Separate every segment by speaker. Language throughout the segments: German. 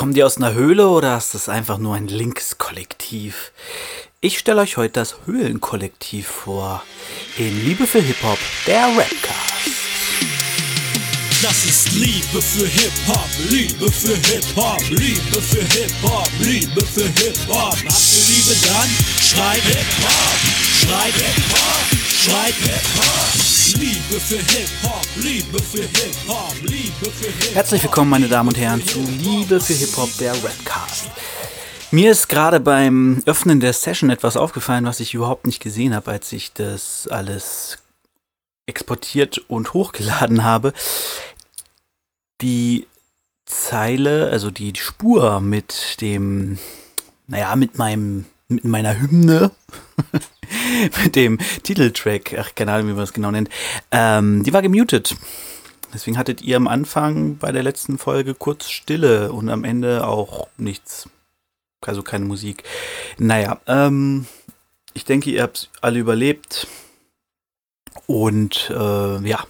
Speaker 1: Kommen die aus einer Höhle oder ist das einfach nur ein Linkskollektiv? Ich stelle euch heute das Höhlenkollektiv vor. In Liebe für Hip-Hop, der Rapcast.
Speaker 2: Das ist Liebe für Hip-Hop, Liebe für Hip-Hop, Liebe für Hip-Hop, Liebe für Hip-Hop. Habt ihr Liebe dann? Schreib Hip-Hop, schreib Hip-Hop, schreib Hip-Hop. Liebe für Hip-Hop, Liebe für Hip-Hop, Liebe für Hip-Hop.
Speaker 1: Herzlich willkommen, meine Damen und Herren, zu Liebe für Hip-Hop, der Rapcast. Mir ist gerade beim Öffnen der Session etwas aufgefallen, was ich überhaupt nicht gesehen habe, als ich das alles exportiert und hochgeladen habe. Die Zeile, also die Spur mit dem, naja, mit meinem, mit meiner Hymne, mit dem Titeltrack, ach, keine Ahnung, wie man das genau nennt, ähm, die war gemutet. Deswegen hattet ihr am Anfang bei der letzten Folge kurz Stille und am Ende auch nichts. Also keine Musik. Naja, ähm, ich denke, ihr habt alle überlebt. Und äh, ja,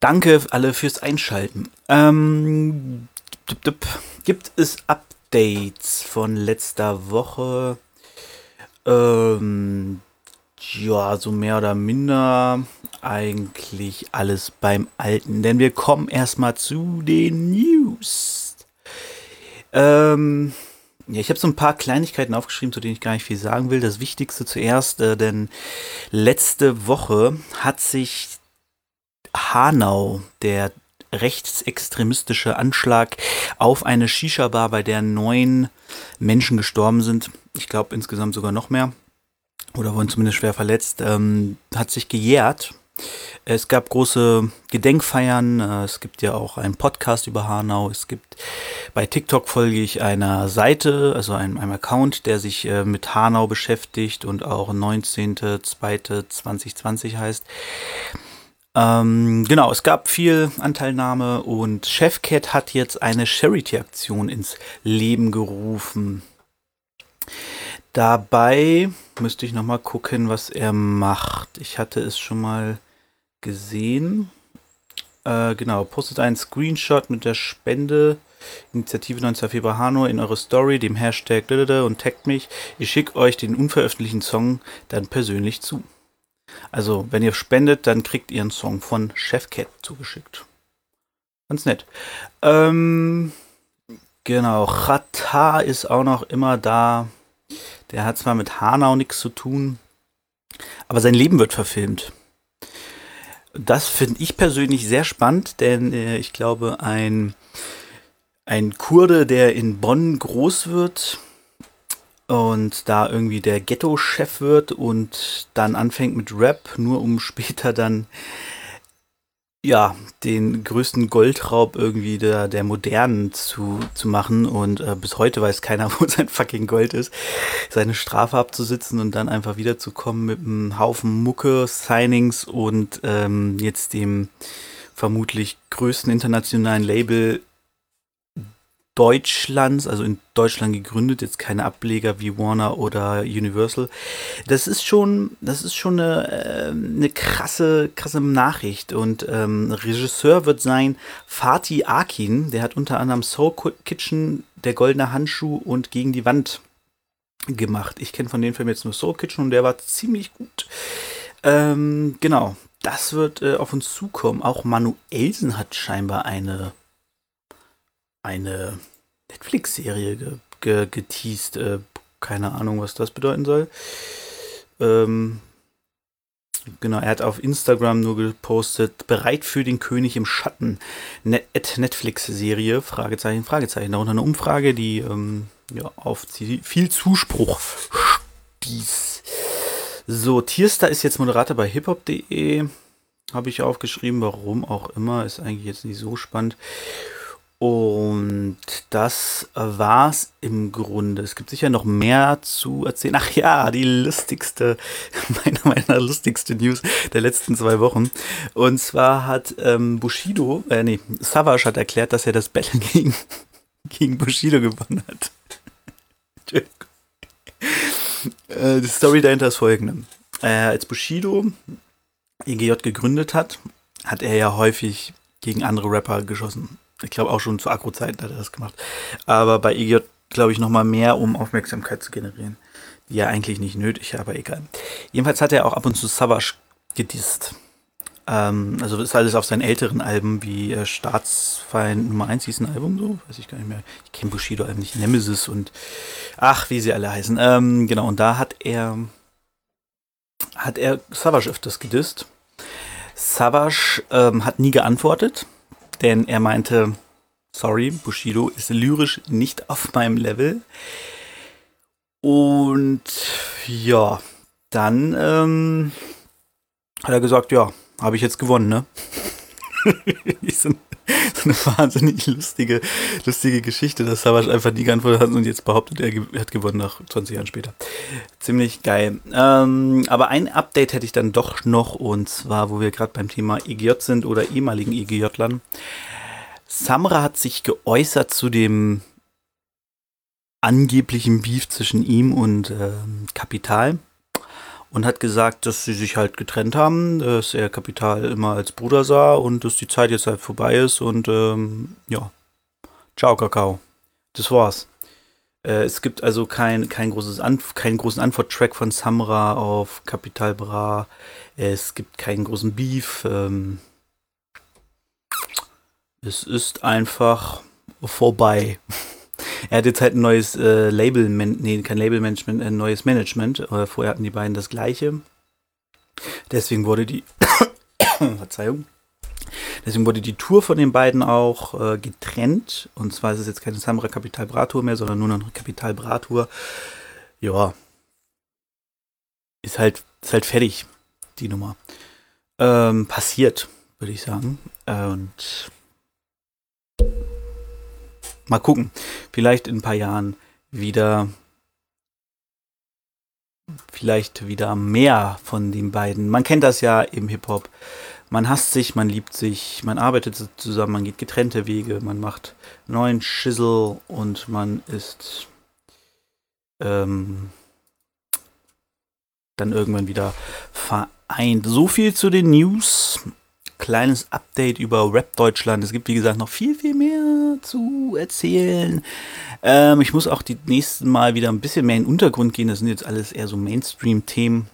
Speaker 1: danke alle fürs Einschalten. Ähm, gibt es Updates von letzter Woche? Ähm, ja, so mehr oder minder eigentlich alles beim Alten. Denn wir kommen erstmal zu den News. Ähm, ja, ich habe so ein paar Kleinigkeiten aufgeschrieben, zu denen ich gar nicht viel sagen will. Das Wichtigste zuerst, äh, denn letzte Woche hat sich Hanau, der rechtsextremistische Anschlag auf eine Shisha-Bar, bei der neun Menschen gestorben sind, ich glaube insgesamt sogar noch mehr, oder wurden zumindest schwer verletzt, ähm, hat sich gejährt. Es gab große Gedenkfeiern. äh, Es gibt ja auch einen Podcast über Hanau. Es gibt bei TikTok folge ich einer Seite, also einem, einem Account, der sich äh, mit Hanau beschäftigt und auch 19.02.2020 heißt. Ähm, genau, es gab viel Anteilnahme und Chefcat hat jetzt eine Charity-Aktion ins Leben gerufen. Dabei müsste ich nochmal gucken, was er macht. Ich hatte es schon mal gesehen. Äh, genau, postet einen Screenshot mit der Spende. Initiative 19 Februar Hanau in eure Story, dem Hashtag und taggt mich. Ich schicke euch den unveröffentlichten Song dann persönlich zu. Also, wenn ihr spendet, dann kriegt ihr einen Song von Chefcat zugeschickt. Ganz nett. Ähm, genau, Chata ist auch noch immer da. Der hat zwar mit Hanau nichts zu tun, aber sein Leben wird verfilmt. Das finde ich persönlich sehr spannend, denn äh, ich glaube, ein, ein Kurde, der in Bonn groß wird und da irgendwie der Ghetto-Chef wird und dann anfängt mit Rap, nur um später dann ja, den größten Goldraub irgendwie der, der Modernen zu, zu machen. Und äh, bis heute weiß keiner, wo sein fucking Gold ist, seine Strafe abzusitzen und dann einfach wiederzukommen mit einem Haufen Mucke, Signings und ähm, jetzt dem vermutlich größten internationalen Label Deutschlands, also in Deutschland gegründet, jetzt keine Ableger wie Warner oder Universal. Das ist schon, das ist schon eine, äh, eine krasse, krasse Nachricht. Und ähm, Regisseur wird sein Fatih Akin, der hat unter anderem Soul Kitchen, Der goldene Handschuh und Gegen die Wand gemacht. Ich kenne von dem Film jetzt nur Soul Kitchen und der war ziemlich gut. Ähm, genau, das wird äh, auf uns zukommen. Auch Manuelsen hat scheinbar eine eine Netflix-Serie ge ge geteased. Äh, keine Ahnung, was das bedeuten soll. Ähm, genau, er hat auf Instagram nur gepostet, bereit für den König im Schatten. Net Netflix-Serie, Fragezeichen, Fragezeichen. Darunter eine Umfrage, die ähm, ja, auf viel Zuspruch stieß. So, Tierstar ist jetzt Moderator bei hiphop.de. Habe ich aufgeschrieben, warum auch immer. Ist eigentlich jetzt nicht so spannend. Und das war's im Grunde. Es gibt sicher noch mehr zu erzählen. Ach ja, die lustigste, meiner Meinung nach lustigste News der letzten zwei Wochen. Und zwar hat ähm, Bushido, äh, nee, Savage hat erklärt, dass er das Battle gegen, gegen Bushido gewonnen hat. äh, die Story dahinter ist folgende. Äh, als Bushido EGJ gegründet hat, hat er ja häufig gegen andere Rapper geschossen Ich glaube auch schon zu Akro-Zeiten hat er das gemacht. Aber bei EGJ glaube ich nochmal mehr, um Aufmerksamkeit zu generieren. Die ja eigentlich nicht nötig, aber egal. Jedenfalls hat er auch ab und zu Savage gedisst. Ähm, also das ist alles auf seinen älteren Alben, wie äh, Staatsfeind Nummer 1 hieß ein Album, so, weiß ich gar nicht mehr. Ich kenne Bushido eigentlich, Nemesis und ach, wie sie alle heißen. Ähm, genau, und da hat er hat er Savage öfters gedisst. Savage ähm, hat nie geantwortet, denn er meinte, sorry, Bushido ist lyrisch nicht auf meinem Level. Und ja, dann ähm, hat er gesagt, ja, habe ich jetzt gewonnen, ne? so, so, eine wahnsinnig lustige, lustige Geschichte, dass Savage einfach nie geantwortet hat und jetzt behauptet, er hat gewonnen nach 20 Jahren später. Ziemlich geil. Ähm, aber ein Update hätte ich dann doch noch und zwar, wo wir gerade beim Thema EGJ sind oder ehemaligen EGJ-Lern. Samra hat sich geäußert zu dem angeblichen Beef zwischen ihm und ähm, Kapital und hat gesagt, dass sie sich halt getrennt haben, dass er Kapital immer als Bruder sah und dass die Zeit jetzt halt vorbei ist und ähm, ja, ciao Kakao. Das war's. Äh, es gibt also kein, kein großes Anf keinen großen Antworttrack von Samra auf Kapital Bra. Es gibt keinen großen Beef. Ähm, es ist einfach vorbei. Er hat jetzt halt ein neues äh, Label, nee, kein Label-Management, ein neues Management. Äh, vorher hatten die beiden das gleiche. Deswegen wurde die, Verzeihung, deswegen wurde die Tour von den beiden auch äh, getrennt. Und zwar ist es jetzt keine Samra Capital Bra Tour mehr, sondern nur noch eine Capital Bra Tour. Ja, ist halt, ist halt fertig, die Nummer. Ähm, passiert, würde ich sagen. Und Mal gucken. Vielleicht in ein paar Jahren wieder. Vielleicht wieder mehr von den beiden. Man kennt das ja im Hip-Hop. Man hasst sich, man liebt sich, man arbeitet zusammen, man geht getrennte Wege, man macht neuen Schissel und man ist ähm, dann irgendwann wieder vereint. So viel zu den News kleines Update über Rap Deutschland. Es gibt, wie gesagt, noch viel, viel mehr zu erzählen. Ähm, ich muss auch die nächsten Mal wieder ein bisschen mehr in den Untergrund gehen. Das sind jetzt alles eher so Mainstream-Themen.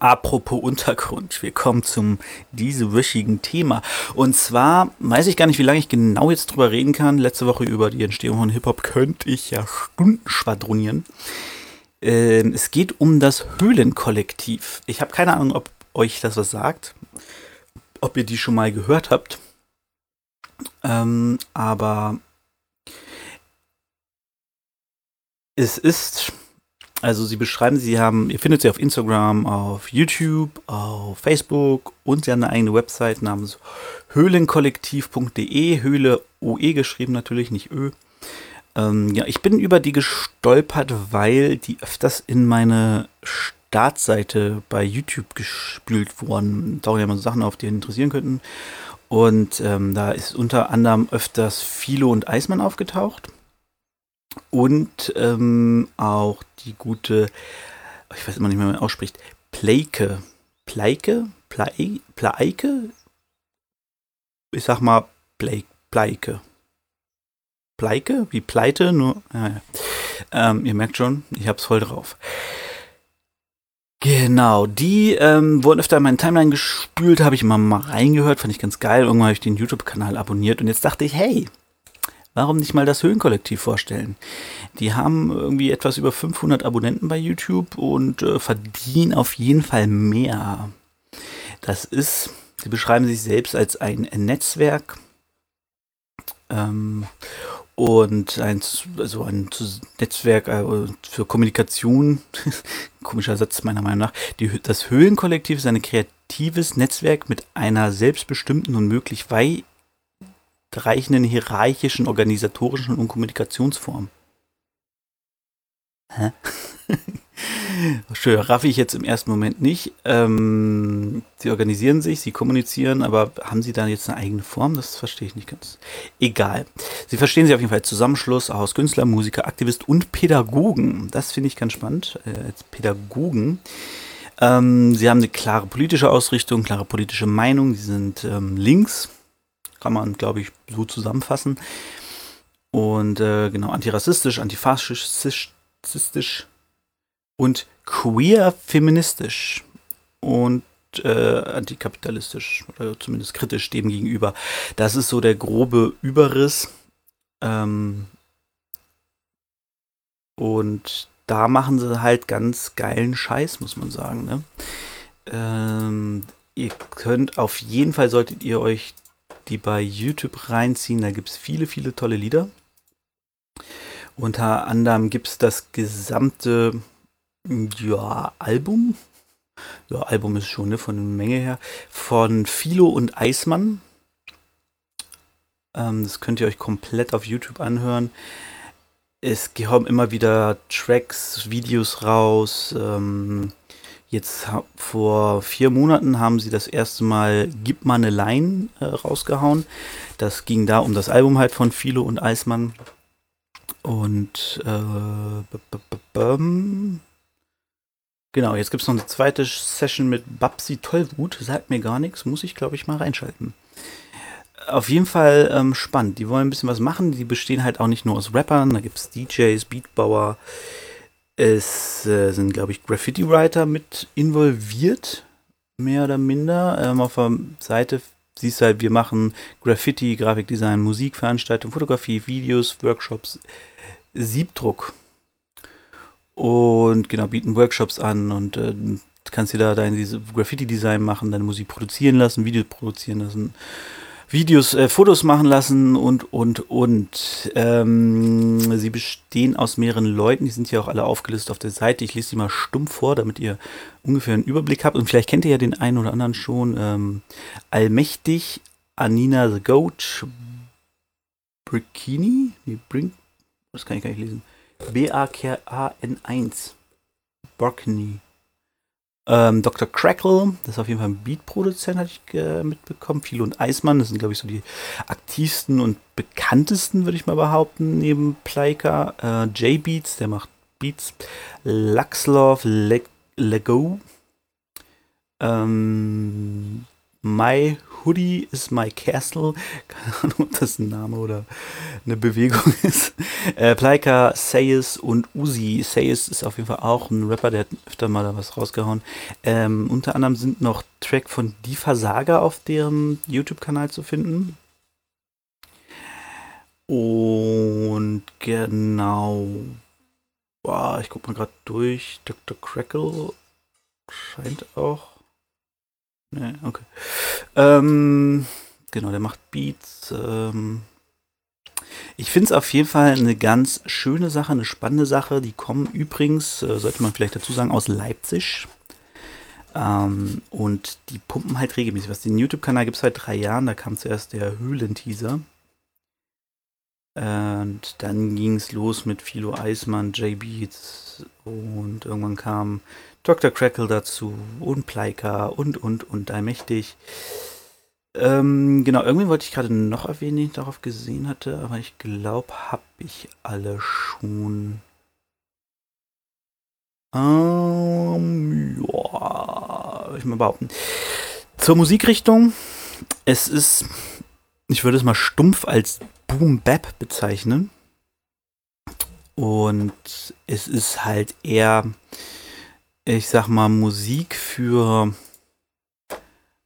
Speaker 1: Apropos Untergrund, wir kommen zum diesewöchigen Thema. Und zwar weiß ich gar nicht, wie lange ich genau jetzt drüber reden kann. Letzte Woche über die Entstehung von Hip-Hop könnte ich ja Stunden schwadronieren. Ähm, es geht um das Höhlenkollektiv. Ich habe keine Ahnung, ob euch das was sagt ob ihr die schon mal gehört habt. Ähm, aber es ist, also sie beschreiben, sie haben, ihr findet sie auf Instagram, auf YouTube, auf Facebook und sie haben eine eigene Website namens höhlenkollektiv.de, Höhle OE geschrieben natürlich, nicht Ö. Ähm, ja, ich bin über die gestolpert, weil die öfters in meine Startseite bei YouTube gespült worden. Tauchen ja mal so Sachen auf, die interessieren könnten. Und ähm, da ist unter anderem öfters Philo und Eismann aufgetaucht. Und ähm, auch die gute, ich weiß immer nicht mehr, wie man ausspricht, Pleike. Pleike? Pleike? Ich sag mal Pleike. Pleike? Wie Pleite? Nur, ja, ja. Ähm, ihr merkt schon, ich hab's voll drauf. Genau, die ähm, wurden öfter in meinen Timeline gespült, habe ich immer mal reingehört, fand ich ganz geil. Irgendwann habe ich den YouTube-Kanal abonniert und jetzt dachte ich, hey, warum nicht mal das Höhenkollektiv vorstellen? Die haben irgendwie etwas über 500 Abonnenten bei YouTube und äh, verdienen auf jeden Fall mehr. Das ist, sie beschreiben sich selbst als ein Netzwerk. Ähm, und ein, also ein Netzwerk äh, für Kommunikation, komischer Satz meiner Meinung nach, die, das Höhlenkollektiv ist ein kreatives Netzwerk mit einer selbstbestimmten und möglich weitreichenden hierarchischen, organisatorischen und Kommunikationsform. Hä? Schön, raff ich jetzt im ersten Moment nicht. Ähm, sie organisieren sich, sie kommunizieren, aber haben sie da jetzt eine eigene Form? Das verstehe ich nicht ganz. Egal. Sie verstehen sich auf jeden Fall als Zusammenschluss aus Künstler, Musiker, Aktivist und Pädagogen. Das finde ich ganz spannend, äh, als Pädagogen. Ähm, sie haben eine klare politische Ausrichtung, klare politische Meinung. Sie sind ähm, links Kann man, glaube ich, so zusammenfassen. Und äh, genau, antirassistisch, antifaschistisch und queer feministisch und äh, antikapitalistisch oder zumindest kritisch dem gegenüber. Das ist so der grobe Überriss. Ähm, und da machen sie halt ganz geilen Scheiß, muss man sagen. Ne? Ähm, ihr könnt auf jeden Fall, solltet ihr euch die bei YouTube reinziehen, da gibt es viele, viele tolle Lieder. Unter anderem gibt es das gesamte ja, Album. Ja, Album ist schon ne, von der Menge her. Von Philo und Eismann. Ähm, das könnt ihr euch komplett auf YouTube anhören es kommen immer wieder Tracks, Videos raus. Ähm, jetzt vor vier Monaten haben sie das erste Mal Gib mal eine Line äh, rausgehauen. Das ging da um das Album halt von Philo und Eismann. Und äh, genau, jetzt gibt es noch eine zweite Session mit Babsi Tollwut. Sagt mir gar nichts, muss ich glaube ich mal reinschalten auf jeden Fall ähm, spannend. Die wollen ein bisschen was machen. Die bestehen halt auch nicht nur aus Rappern. Da gibt es DJs, Beatbauer. Es äh, sind, glaube ich, Graffiti-Writer mit involviert, mehr oder minder. Ähm, auf der Seite siehst du halt, wir machen Graffiti, Grafikdesign, Musikveranstaltungen, Fotografie, Videos, Workshops, Siebdruck. Und genau, bieten Workshops an und äh, kannst dir da dein Graffiti-Design machen, deine Musik produzieren lassen, Videos produzieren lassen Videos, äh, Fotos machen lassen und, und, und. Ähm, sie bestehen aus mehreren Leuten, die sind ja auch alle aufgelistet auf der Seite. Ich lese sie mal stumpf vor, damit ihr ungefähr einen Überblick habt. Und vielleicht kennt ihr ja den einen oder anderen schon. Ähm, Allmächtig, Anina the Goat, Brikini, nee, Brink, das kann ich gar nicht lesen. B-A-K-A-N-1. Barkney. Ähm, Dr. Crackle, das ist auf jeden Fall ein Beat-Produzent, hatte ich äh, mitbekommen. Phil und Eismann, das sind, glaube ich, so die aktivsten und bekanntesten, würde ich mal behaupten, neben Pleika. Äh, J-Beats, der macht Beats. Luxlove, Lego. Ähm, My Hoodie is my castle. Keine Ahnung, ob das ein Name oder eine Bewegung ist. Äh, Pleika, Sayes und Uzi. Sayes ist auf jeden Fall auch ein Rapper, der hat öfter mal da was rausgehauen. Ähm, unter anderem sind noch Track von Die Versager auf deren YouTube-Kanal zu finden. Und genau. Boah, ich guck mal gerade durch. Dr. Crackle scheint auch Nee, okay. Ähm, genau, der macht Beats. Ähm, ich finde es auf jeden Fall eine ganz schöne Sache, eine spannende Sache. Die kommen übrigens, äh, sollte man vielleicht dazu sagen, aus Leipzig. Ähm, und die pumpen halt regelmäßig. Was den YouTube-Kanal gibt es seit drei Jahren. Da kam zuerst der Höhlenteaser. Und dann ging es los mit Philo Eismann, J-Beats und irgendwann kam Dr. Crackle dazu und Pleika und, und, und allmächtig. Ähm, genau, irgendwie wollte ich gerade noch erwähnen, den ich darauf gesehen hatte, aber ich glaube, habe ich alle schon. Ähm, ja, ich mal behaupten. Zur Musikrichtung. Es ist, ich würde es mal stumpf als Boom Bap bezeichnen. Und es ist halt eher ich sag mal, Musik für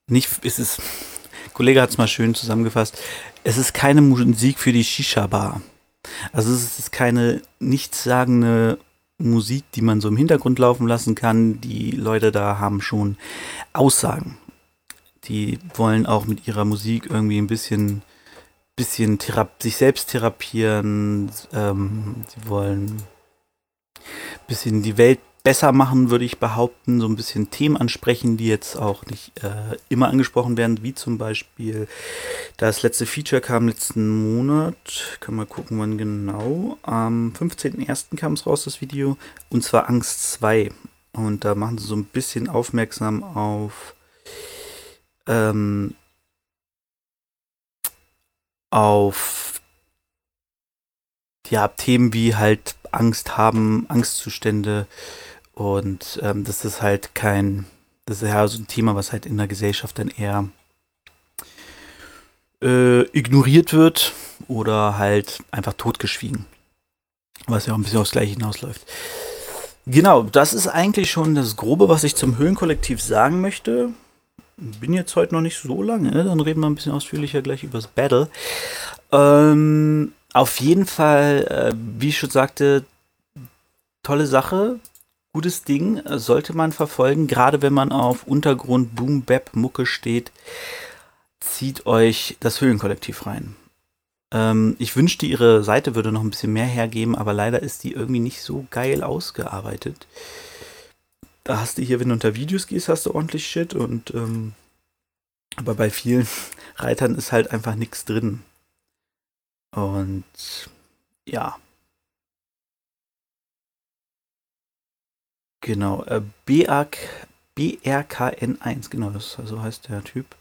Speaker 1: nicht, es ist, Kollege hat es mal schön zusammengefasst, es ist keine Musik für die Shisha-Bar. Also es ist keine nichtssagende Musik, die man so im Hintergrund laufen lassen kann. Die Leute da haben schon Aussagen. Die wollen auch mit ihrer Musik irgendwie ein bisschen, bisschen sich selbst therapieren. Ähm, sie wollen ein bisschen die Welt besser machen, würde ich behaupten, so ein bisschen Themen ansprechen, die jetzt auch nicht äh, immer angesprochen werden, wie zum Beispiel das letzte Feature kam letzten Monat, können wir gucken, wann genau, am 15.01. kam es raus, das Video, und zwar Angst 2. Und da machen sie so ein bisschen aufmerksam auf ähm, auf ja, Themen wie halt Angst haben, Angstzustände, und ähm, das ist halt kein, das ist ja so ein Thema, was halt in der Gesellschaft dann eher äh, ignoriert wird oder halt einfach totgeschwiegen. Was ja auch ein bisschen aufs Gleiche hinausläuft. Genau, das ist eigentlich schon das Grobe, was ich zum Höhlenkollektiv sagen möchte. Bin jetzt heute noch nicht so lange, ne? dann reden wir ein bisschen ausführlicher gleich über das Battle. Ähm, auf jeden Fall, äh, wie ich schon sagte, tolle Sache, gutes Ding, sollte man verfolgen, gerade wenn man auf Untergrund Boom Bap Mucke steht. Zieht euch das Höhlenkollektiv rein. Ähm, ich wünschte, ihre Seite würde noch ein bisschen mehr hergeben, aber leider ist die irgendwie nicht so geil ausgearbeitet. Da hast du hier, wenn du unter Videos gehst, hast du ordentlich Shit und ähm, aber bei vielen Reitern ist halt einfach nichts drin. Und ja. Genau, äh, BRK, BRKN1, genau, das so heißt der Typ.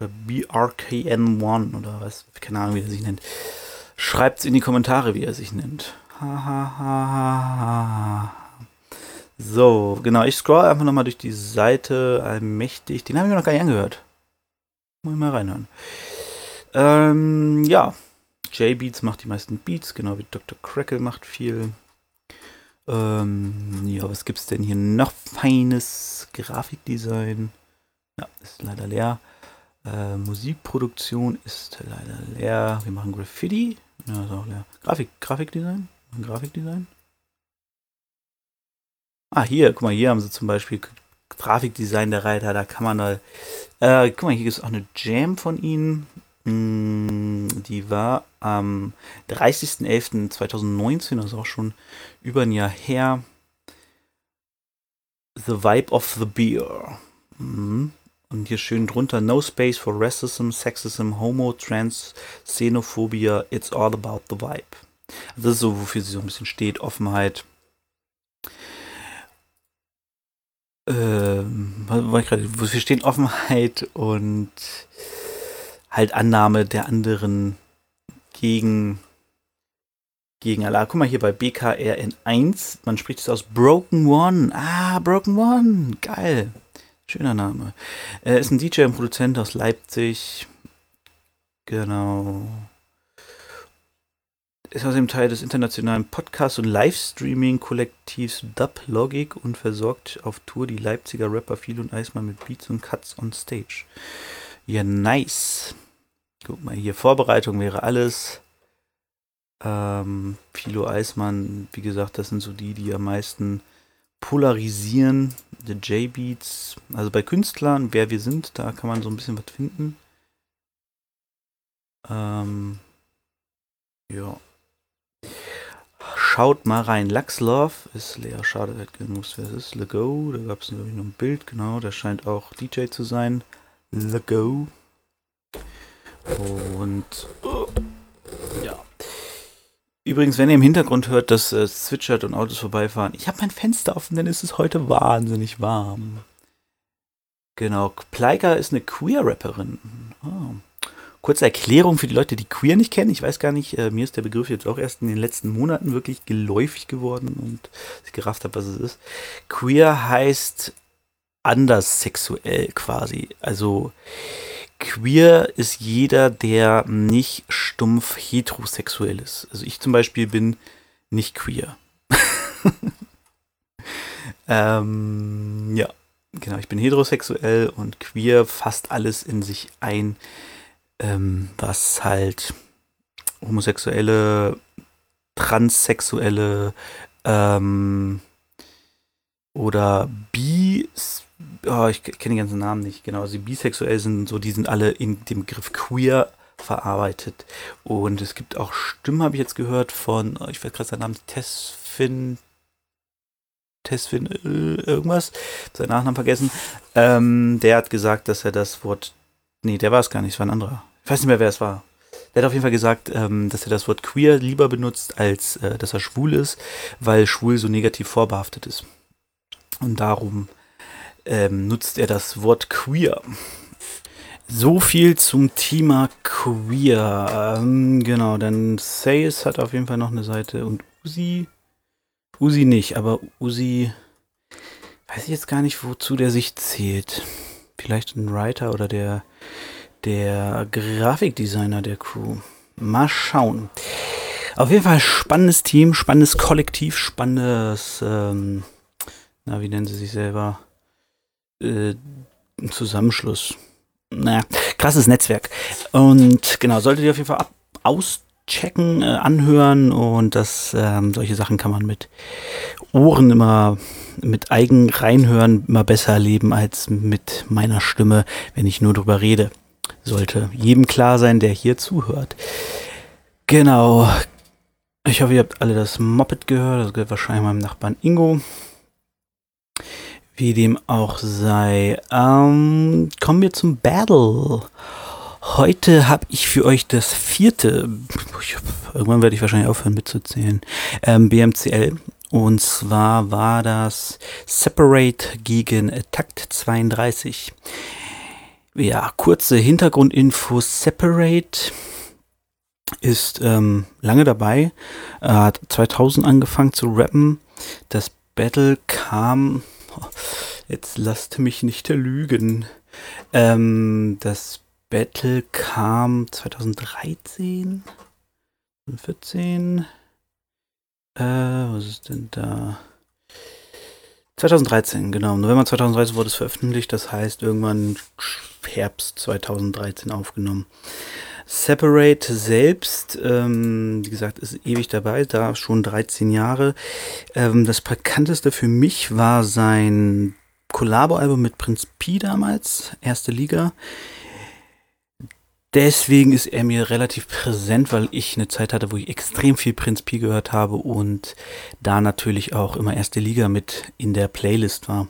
Speaker 1: Oder BRKN1 oder was, keine Ahnung, wie er sich nennt. Schreibt es in die Kommentare, wie er sich nennt. So, genau, ich scroll einfach nochmal durch die Seite allmächtig. Den habe ich mir noch gar nicht angehört. Muss ich mal reinhören. Ähm, ja, J-Beats macht die meisten Beats, genau wie Dr. Crackle macht viel. Ähm, ja, was gibt's denn hier noch feines? Grafikdesign. Ja, ist leider leer. Äh, Musikproduktion ist leider leer. Wir machen Graffiti. Ja, ist auch leer. Grafik, Grafikdesign. Grafikdesign. Ah, hier, guck mal, hier haben sie zum Beispiel Grafikdesign der Reiter. Da kann man da. Äh, guck mal, hier gibt es auch eine Jam von ihnen. Mm, die war am 30.11.2019, also auch schon über ein Jahr her. The Vibe of the Beer. Mhm. Und hier schön drunter: No space for racism, sexism, homo, trans, xenophobia. It's all about the vibe. Also das ist so, wofür sie so ein bisschen steht: Offenheit. Ähm, wofür stehen Offenheit und halt Annahme der anderen gegen, gegen Allah. Guck mal hier bei BKRN1, man spricht es aus Broken One. Ah, Broken One, geil. Schöner Name. Er ist ein DJ und Produzent aus Leipzig. Genau. Ist außerdem Teil des internationalen Podcast- und Livestreaming-Kollektivs Dub Logic und versorgt auf Tour die Leipziger Rapper Phil und Eismann mit Beats und Cuts on Stage. Ja, nice. Guck mal, hier Vorbereitung wäre alles. Ähm, Philo Eismann, wie gesagt, das sind so die, die am meisten polarisieren. The J-Beats, also bei Künstlern, wer wir sind, da kann man so ein bisschen was finden. Ähm, ja. Schaut mal rein. Lux Love ist leer. Schade, hat gewusst, wer es ist. Lego, da gab es noch ein Bild, genau. Der scheint auch DJ zu sein. Lego. Und ja. Übrigens, wenn ihr im Hintergrund hört, dass es äh, zwitschert und Autos vorbeifahren, ich habe mein Fenster offen, denn es ist heute wahnsinnig warm. Genau, Pleika ist eine Queer-Rapperin. Oh. Kurze Erklärung für die Leute, die Queer nicht kennen. Ich weiß gar nicht, äh, mir ist der Begriff jetzt auch erst in den letzten Monaten wirklich geläufig geworden und ich gerafft habe, was es ist. Queer heißt anders sexuell quasi. Also queer ist jeder, der nicht stumpf heterosexuell ist. Also ich zum Beispiel bin nicht queer. ähm, ja, genau, ich bin heterosexuell und queer fasst alles in sich ein, ähm, was halt homosexuelle, transsexuelle ähm, oder bi oh, ich kenne die ganzen Namen nicht, genau, also bisexuell sind so, die sind alle in dem Begriff queer verarbeitet. Und es gibt auch Stimmen, habe ich jetzt gehört, von, oh, ich weiß gerade seinen Namen, Tesfin, Tesfin äh, irgendwas, seinen Nachnamen vergessen. Ähm, der hat gesagt, dass er das Wort, nee, der war es gar nicht, es war ein anderer. Ich weiß nicht mehr, wer es war. Der hat auf jeden Fall gesagt, ähm, dass er das Wort queer lieber benutzt, als äh, dass er schwul ist, weil schwul so negativ vorbehaftet ist. Und darum ähm, nutzt er das Wort queer. So viel zum Thema queer. Ähm, genau, denn Sayes hat auf jeden Fall noch eine Seite und Uzi. Uzi nicht, aber Uzi weiß ich jetzt gar nicht, wozu der sich zählt. Vielleicht ein Writer oder der der Grafikdesigner der Crew. Mal schauen. Auf jeden Fall spannendes Team, spannendes Kollektiv, spannendes, ähm, na, wie nennen sie sich selber? Äh, Zusammenschluss. Naja, krasses Netzwerk. Und genau, solltet ihr auf jeden Fall ab, auschecken, äh, anhören und das, ähm, solche Sachen kann man mit Ohren immer, mit Eigen reinhören immer besser erleben als mit meiner Stimme, wenn ich nur drüber rede. Sollte jedem klar sein, der hier zuhört. Genau. Ich hoffe, ihr habt alle das Moped gehört. Das gehört wahrscheinlich meinem Nachbarn Ingo. Wie dem auch sei. Ähm, kommen wir zum Battle. Heute habe ich für euch das vierte, irgendwann werde ich wahrscheinlich aufhören mitzuzählen, ähm, BMCL. Und zwar war das Separate gegen Takt 32. Ja, kurze Hintergrundinfos. Separate ist ähm, lange dabei, er hat 2000 angefangen zu rappen. Das Battle kam, jetzt lasst mich nicht lügen, ähm, das Battle kam 2013, 14, äh, was ist denn da? 2013, genau. November 2013 wurde es veröffentlicht, das heißt irgendwann Herbst 2013 aufgenommen. Separate selbst, ähm, wie gesagt, ist ewig dabei, da schon 13 Jahre. Ähm, das bekannteste für mich war sein Collabo-Album mit Prinz P damals, erste Liga. Deswegen ist er mir relativ präsent, weil ich eine Zeit hatte, wo ich extrem viel Prinz Pi gehört habe und da natürlich auch immer erste Liga mit in der Playlist war.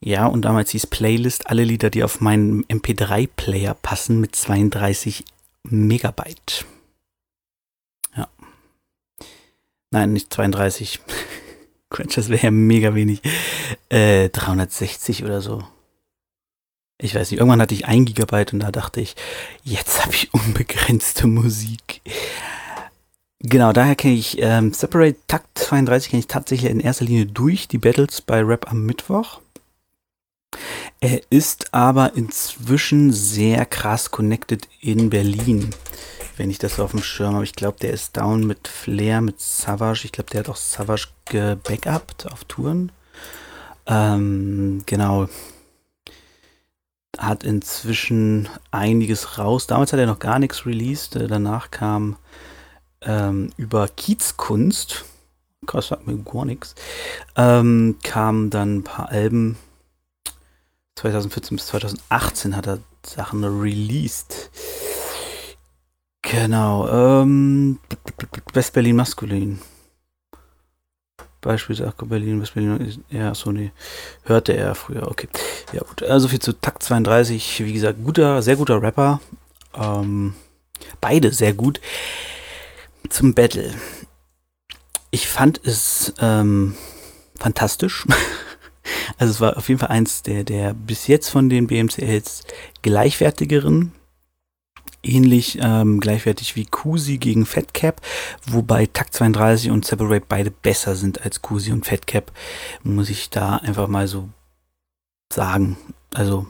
Speaker 1: Ja, und damals hieß Playlist alle Lieder, die auf meinen MP3-Player passen mit 32 Megabyte. Ja. Nein, nicht 32. das wäre ja mega wenig. Äh, 360 oder so ich weiß nicht, irgendwann hatte ich ein Gigabyte und da dachte ich, jetzt habe ich unbegrenzte Musik. Genau, daher kenne ich ähm, Separate Takt 32 kenne ich tatsächlich in erster Linie durch die Battles bei Rap am Mittwoch. Er ist aber inzwischen sehr krass connected in Berlin, wenn ich das so auf dem Schirm habe. Ich glaube, der ist down mit Flair, mit Savage. Ich glaube, der hat auch Savage gebackupt auf Touren. Ähm, genau, hat inzwischen einiges raus. Damals hat er noch gar nichts released. Äh, danach kam ähm, über Kiezkunst, krass, sagt mir gar nichts, ähm, kamen dann ein paar Alben. 2014 bis 2018 hat er Sachen released. Genau. Ähm, West-Berlin Maskulin. Beispielsweise Berlin, West-Berlin, ja, so nee, hörte er früher, okay. Ja gut, also viel zu Takt 32, wie gesagt, guter, sehr guter Rapper. Ähm, beide sehr gut. Zum Battle. Ich fand es ähm, fantastisch. also es war auf jeden Fall eins der, der bis jetzt von den BMCLs gleichwertigeren ähnlich ähm, gleichwertig wie Kusi gegen Fatcap, wobei Takt 32 und Separate beide besser sind als Kusi und Fatcap, muss ich da einfach mal so sagen. Also,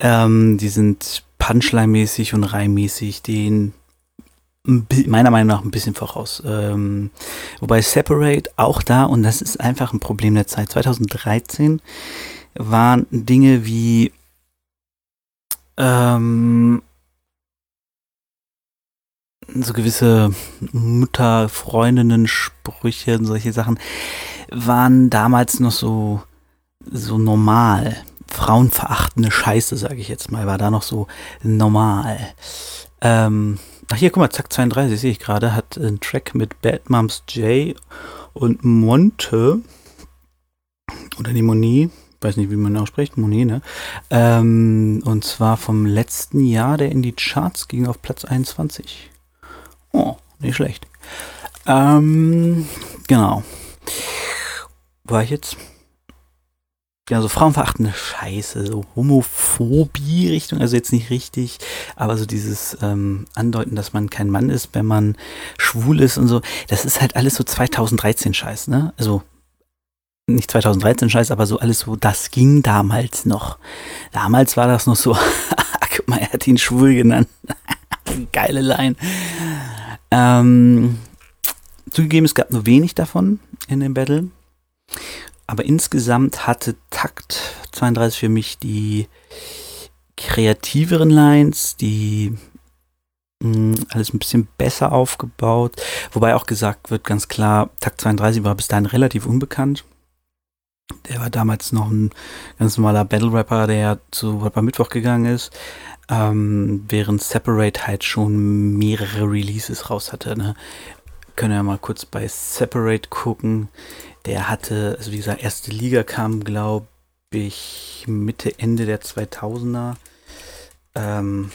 Speaker 1: ähm, die sind Punchline-mäßig und reimmäßig den meiner Meinung nach ein bisschen voraus. Ähm, wobei Separate auch da, und das ist einfach ein Problem der Zeit, 2013 waren Dinge wie ähm, so gewisse Mutter, Freundinnen, Sprüche und solche Sachen waren damals noch so, so normal. Frauenverachtende Scheiße, sage ich jetzt mal, war da noch so normal. Ähm, ach hier, guck mal, Zack 32 sehe ich gerade, hat einen Track mit Bad Moms J und Monte oder die Moni, weiß nicht, wie man ausspricht, Moni, ne? Ähm, und zwar vom letzten Jahr, der in die Charts ging auf Platz 21. Oh, nicht schlecht. Ähm, genau. War ich jetzt? Ja, so frauenverachtende Scheiße, so Homophobie-Richtung, also jetzt nicht richtig, aber so dieses ähm, Andeuten, dass man kein Mann ist, wenn man schwul ist und so, das ist halt alles so 2013 Scheiß, ne? Also nicht 2013 Scheiß, aber so alles so, das ging damals noch. Damals war das noch so Guck mal, er hat ihn schwul genannt. Geile Line. Ähm, zugegeben, es gab nur wenig davon in dem Battle. Aber insgesamt hatte Takt 32 für mich die kreativeren Lines, die mh, hm, alles ein bisschen besser aufgebaut. Wobei auch gesagt wird, ganz klar, Takt 32 war bis dahin relativ unbekannt. Der war damals noch ein ganz normaler Battle-Rapper, der zu Rapper Mittwoch gegangen ist, ähm, während Separate halt schon mehrere Releases raus hatte. Ne? Können wir mal kurz bei Separate gucken. Der hatte, also dieser erste Liga kam, glaube ich, Mitte, Ende der 2000er. Ähm,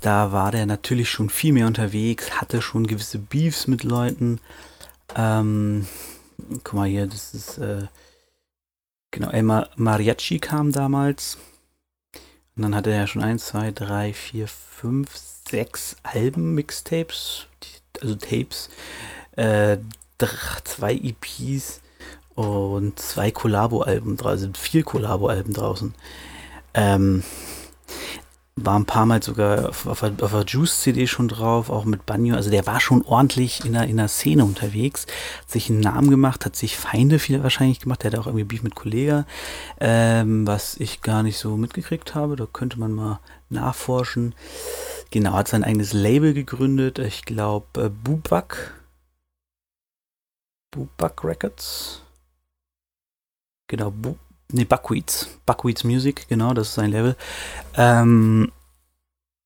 Speaker 1: da war der natürlich schon viel mehr unterwegs, hatte schon gewisse Beefs mit Leuten. Ähm, guck mal hier, das ist, äh, genau, El Mariachi kam damals. Und dann hatte er schon 1, 2, 3, 4, 5, 6 Alben, Mixtapes, also Tapes, äh, zwei EPs und zwei Kollabo-Alben, also vier Kollabo-Alben draußen. Ähm, war ein paar Mal sogar auf, auf, auf der Juice-CD schon drauf, auch mit Banjo. Also der war schon ordentlich in der, in der Szene unterwegs, hat sich einen Namen gemacht, hat sich Feinde viele wahrscheinlich gemacht. Der hat auch irgendwie Beef mit Kollega, ähm, was ich gar nicht so mitgekriegt habe. Da könnte man mal nachforschen. Genau, hat sein eigenes Label gegründet. Ich glaube, äh, Bubak. Bubak Records. Genau, Bu Ne, Buckwheats. Buckwheats Music, genau, das ist sein Level. Ähm,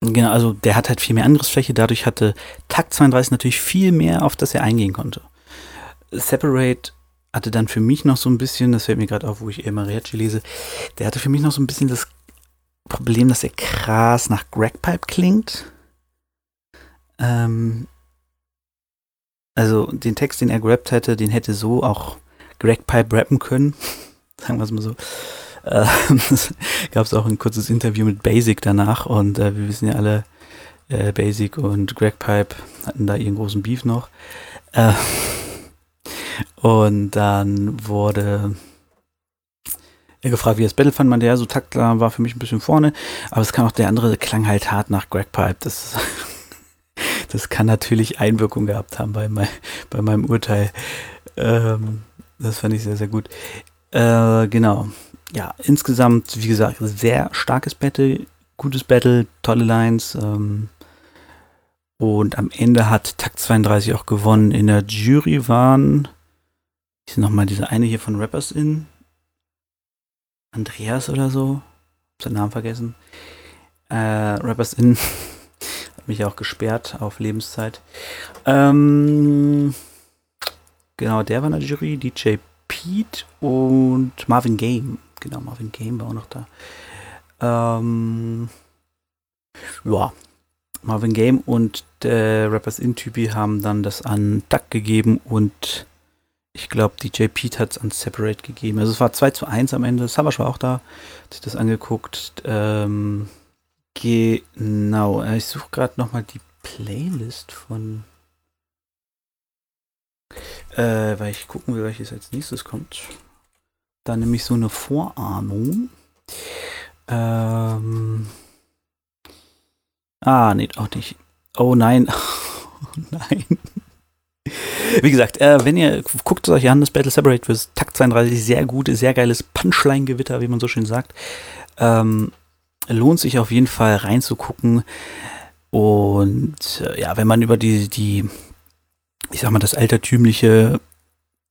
Speaker 1: genau, also der hat halt viel mehr Angriffsfläche. Dadurch hatte Takt 32 natürlich viel mehr, auf das er eingehen konnte. Separate hatte dann für mich noch so ein bisschen, das fällt mir gerade auf, wo ich El Mariachi lese, der hatte für mich noch so ein bisschen das Problem, dass er krass nach Gregpipe klingt. Ähm, also den Text, den er gerappt hätte, den hätte so auch Gregpipe rappen können sagen wir es mal so. Äh, gab es auch ein kurzes Interview mit Basic danach und äh, wir wissen ja alle, äh, Basic und Greg Pipe hatten da ihren großen Beef noch. Äh, und dann wurde er gefragt, wie das Battle fand. Man, der so Taktler war für mich ein bisschen vorne, aber es kann auch der andere klang halt hart nach Greg Pipe. Das, das kann natürlich Einwirkung gehabt haben bei, mein, bei meinem Urteil. Ähm, das fand ich sehr, sehr gut. Äh, genau. Ja, insgesamt, wie gesagt, sehr starkes Battle, gutes Battle, tolle Lines. Ähm, und am Ende hat Takt 32 auch gewonnen. In der Jury waren, ich sehe nochmal diese eine hier von Rappers in. Andreas oder so. Hab seinen Namen vergessen. Äh, Rappers in. hat mich auch gesperrt auf Lebenszeit. Ähm, genau, der war in der Jury. DJ Pete und Marvin Game. Genau, Marvin Game war auch noch da. Ähm, ja, Marvin Game und der Rappers In-Typi haben dann das an Duck gegeben und ich glaube, DJ Pete hat es an Separate gegeben. Also es war 2 zu 1 am Ende. Savage war auch da, hat sich das angeguckt. Ähm, genau, ich suche gerade nochmal die Playlist von äh, weil ich gucken will, welches als nächstes kommt. Da nämlich so eine Vorahnung. Ähm. Ah, nee, auch nicht. Oh nein. Oh nein. Wie gesagt, äh, wenn ihr guckt euch an, das Battle Separate fürs Takt 32, sehr gutes, sehr geiles Punchline-Gewitter, wie man so schön sagt. Ähm, lohnt sich auf jeden Fall reinzugucken. Und äh, ja, wenn man über die, die ich sag mal, das altertümliche,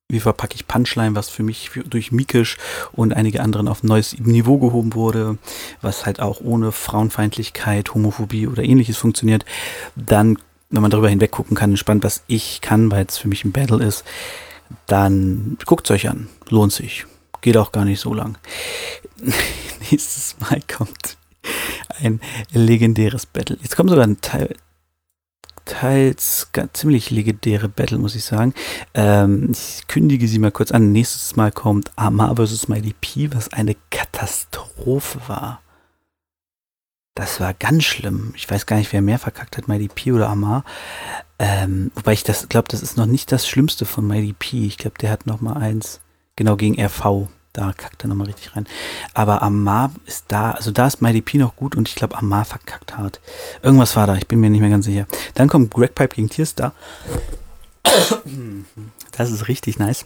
Speaker 1: wie verpacke ich Punchline, was für mich durch Mikisch und einige anderen auf ein neues Niveau gehoben wurde, was halt auch ohne Frauenfeindlichkeit, Homophobie oder ähnliches funktioniert, dann, wenn man darüber hinweg gucken kann, entspannt, was ich kann, weil es für mich ein Battle ist, dann guckt euch an. Lohnt sich. Geht auch gar nicht so lang. Nächstes Mal kommt ein legendäres Battle. Jetzt kommt sogar ein Teil, teils ziemlich legendäre Battle, muss ich sagen. Ähm, ich kündige sie mal kurz an. Nächstes Mal kommt Amar vs. Mighty P, was eine Katastrophe war. Das war ganz schlimm. Ich weiß gar nicht, wer mehr verkackt hat, Mighty P oder Amar. Ähm, wobei ich das glaube, das ist noch nicht das Schlimmste von Mighty P. Ich glaube, der hat noch mal eins genau gegen RV. Da kackt er nochmal richtig rein. Aber Amar ist da, also da ist MyDP noch gut und ich glaube Amar verkackt hart. Irgendwas war da, ich bin mir nicht mehr ganz sicher. Dann kommt Greg Pipe gegen Tierstar. Das ist richtig nice.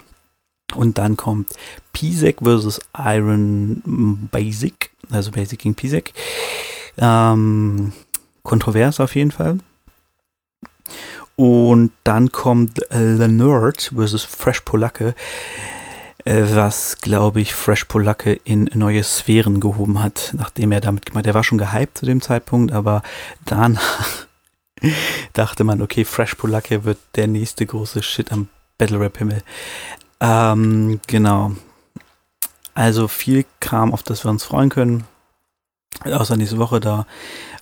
Speaker 1: Und dann kommt Pisek versus Iron Basic, also Basic gegen Pisek. Ähm, kontrovers auf jeden Fall. Und dann kommt The Nerd versus Fresh Polacke, äh, was, glaube ich, Fresh Polacke in neue Sphären gehoben hat, nachdem er damit gemacht Der war schon gehypt zu dem Zeitpunkt, aber danach dachte man, okay, Fresh Polacke wird der nächste große Shit am Battle Rap Himmel. Ähm, genau. Also viel Kram, auf das wir uns freuen können. Außer nächste Woche da.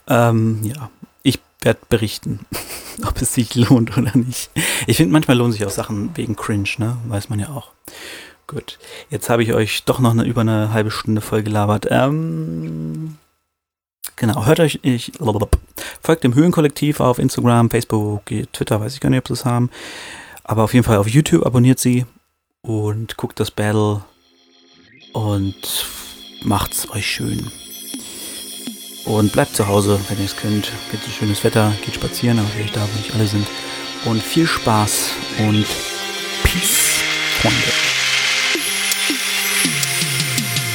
Speaker 1: Ähm, ja, ich werde berichten, ob es sich lohnt oder nicht. Ich finde, manchmal lohnen sich auch Sachen wegen Cringe, ne? Weiß man ja auch. Gut. Jetzt habe ich euch doch noch eine, über eine halbe Stunde voll gelabert. Ähm, genau, hört euch, ich, folgt dem Höhenkollektiv auf Instagram, Facebook, Twitter, weiß ich gar nicht, ob sie es haben. Aber auf jeden Fall auf YouTube abonniert sie und guckt das Battle und macht's euch schön. Und bleibt zu Hause, wenn ihr es könnt. Gibt es schönes Wetter, geht spazieren, aber vielleicht da, wo nicht alle sind. Und viel Spaß und Peace, Freunde.